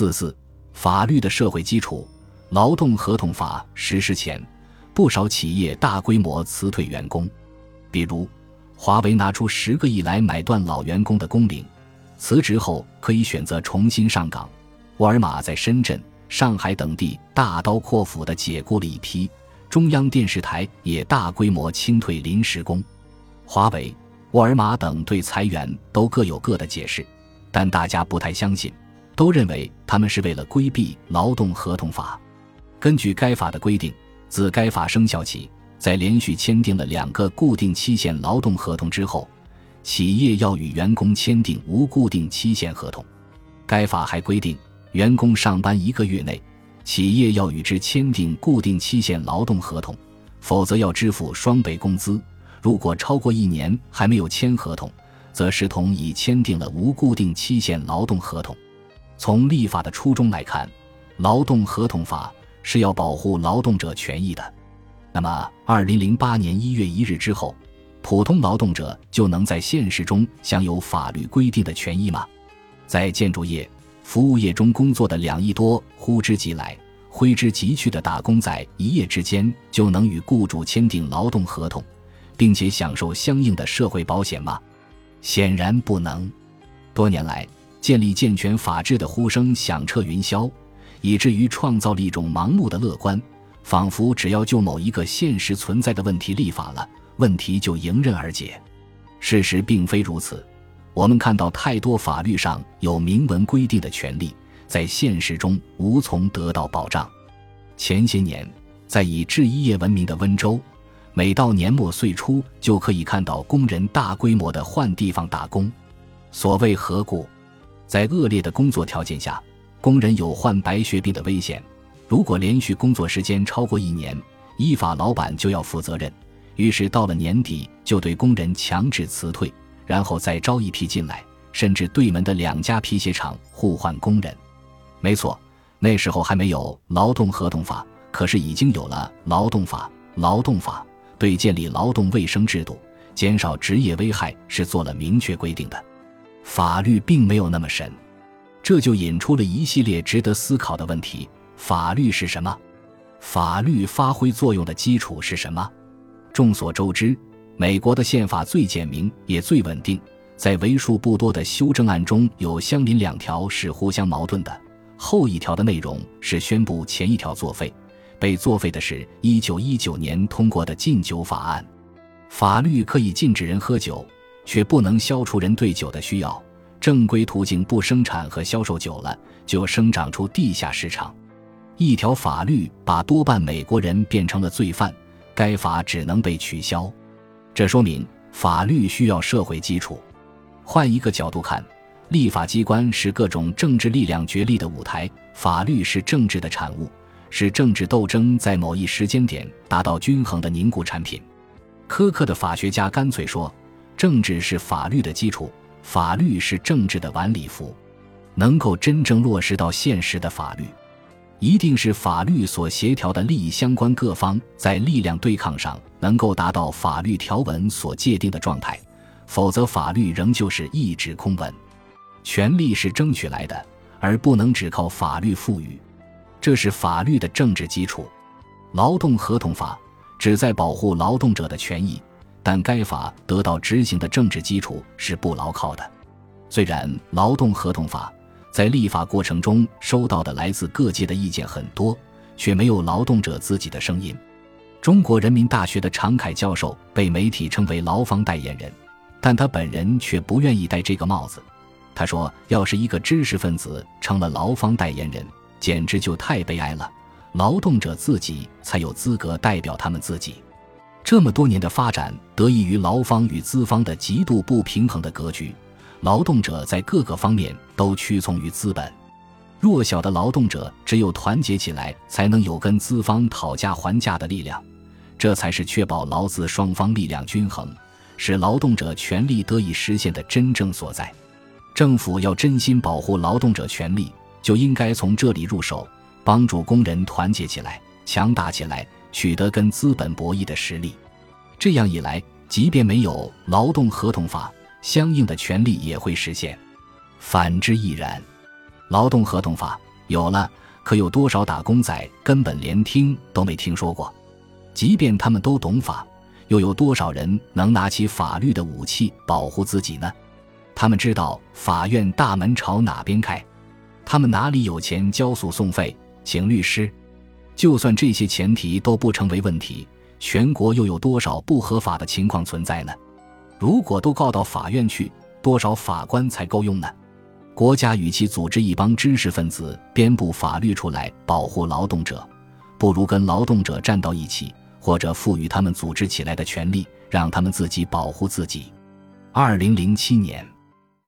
四四，法律的社会基础。劳动合同法实施前，不少企业大规模辞退员工，比如华为拿出十个亿来买断老员工的工龄，辞职后可以选择重新上岗；沃尔玛在深圳、上海等地大刀阔斧地解雇了一批；中央电视台也大规模清退临时工。华为、沃尔玛等对裁员都各有各的解释，但大家不太相信，都认为他们是为了规避劳动合同法。根据该法的规定，自该法生效起，在连续签订了两个固定期限劳动合同之后，企业要与员工签订无固定期限合同。该法还规定，员工上班一个月内，企业要与之签订固定期限劳动合同，否则要支付双倍工资。如果超过一年还没有签合同，则视同已签订了无固定期限劳动合同。从立法的初衷来看，劳动合同法。是要保护劳动者权益的。那么，二零零八年一月一日之后，普通劳动者就能在现实中享有法律规定的权益吗？在建筑业、服务业中工作的两亿多呼之即来、挥之即去的打工仔，一夜之间就能与雇主签订劳动合同，并且享受相应的社会保险吗？显然不能。多年来，建立健全法治的呼声响彻云霄。以至于创造了一种盲目的乐观，仿佛只要就某一个现实存在的问题立法了，问题就迎刃而解。事实并非如此。我们看到太多法律上有明文规定的权利，在现实中无从得到保障。前些年，在以制衣业闻名的温州，每到年末岁初，就可以看到工人大规模的换地方打工。所谓何故？在恶劣的工作条件下。工人有患白血病的危险，如果连续工作时间超过一年，依法老板就要负责任。于是到了年底，就对工人强制辞退，然后再招一批进来，甚至对门的两家皮鞋厂互换工人。没错，那时候还没有劳动合同法，可是已经有了劳动法。劳动法对建立劳动卫生制度、减少职业危害是做了明确规定的。法律并没有那么神。这就引出了一系列值得思考的问题：法律是什么？法律发挥作用的基础是什么？众所周知，美国的宪法最简明也最稳定，在为数不多的修正案中有相邻两条是互相矛盾的。后一条的内容是宣布前一条作废，被作废的是一九一九年通过的禁酒法案。法律可以禁止人喝酒，却不能消除人对酒的需要。正规途径不生产和销售酒了，就生长出地下市场。一条法律把多半美国人变成了罪犯，该法只能被取消。这说明法律需要社会基础。换一个角度看，立法机关是各种政治力量角力的舞台，法律是政治的产物，是政治斗争在某一时间点达到均衡的凝固产品。苛刻的法学家干脆说，政治是法律的基础。法律是政治的晚礼服，能够真正落实到现实的法律，一定是法律所协调的利益相关各方在力量对抗上能够达到法律条文所界定的状态，否则法律仍旧是一纸空文。权利是争取来的，而不能只靠法律赋予，这是法律的政治基础。劳动合同法旨在保护劳动者的权益。但该法得到执行的政治基础是不牢靠的。虽然劳动合同法在立法过程中收到的来自各界的意见很多，却没有劳动者自己的声音。中国人民大学的常凯教授被媒体称为劳方代言人，但他本人却不愿意戴这个帽子。他说：“要是一个知识分子成了劳方代言人，简直就太悲哀了。劳动者自己才有资格代表他们自己。”这么多年的发展得益于劳方与资方的极度不平衡的格局，劳动者在各个方面都屈从于资本，弱小的劳动者只有团结起来，才能有跟资方讨价还价的力量，这才是确保劳资双方力量均衡，使劳动者权利得以实现的真正所在。政府要真心保护劳动者权利，就应该从这里入手，帮助工人团结起来，强大起来。取得跟资本博弈的实力，这样一来，即便没有劳动合同法，相应的权利也会实现；反之亦然。劳动合同法有了，可有多少打工仔根本连听都没听说过？即便他们都懂法，又有多少人能拿起法律的武器保护自己呢？他们知道法院大门朝哪边开？他们哪里有钱交诉讼费、请律师？就算这些前提都不成为问题，全国又有多少不合法的情况存在呢？如果都告到法院去，多少法官才够用呢？国家与其组织一帮知识分子编布法律出来保护劳动者，不如跟劳动者站到一起，或者赋予他们组织起来的权利，让他们自己保护自己。二零零七年。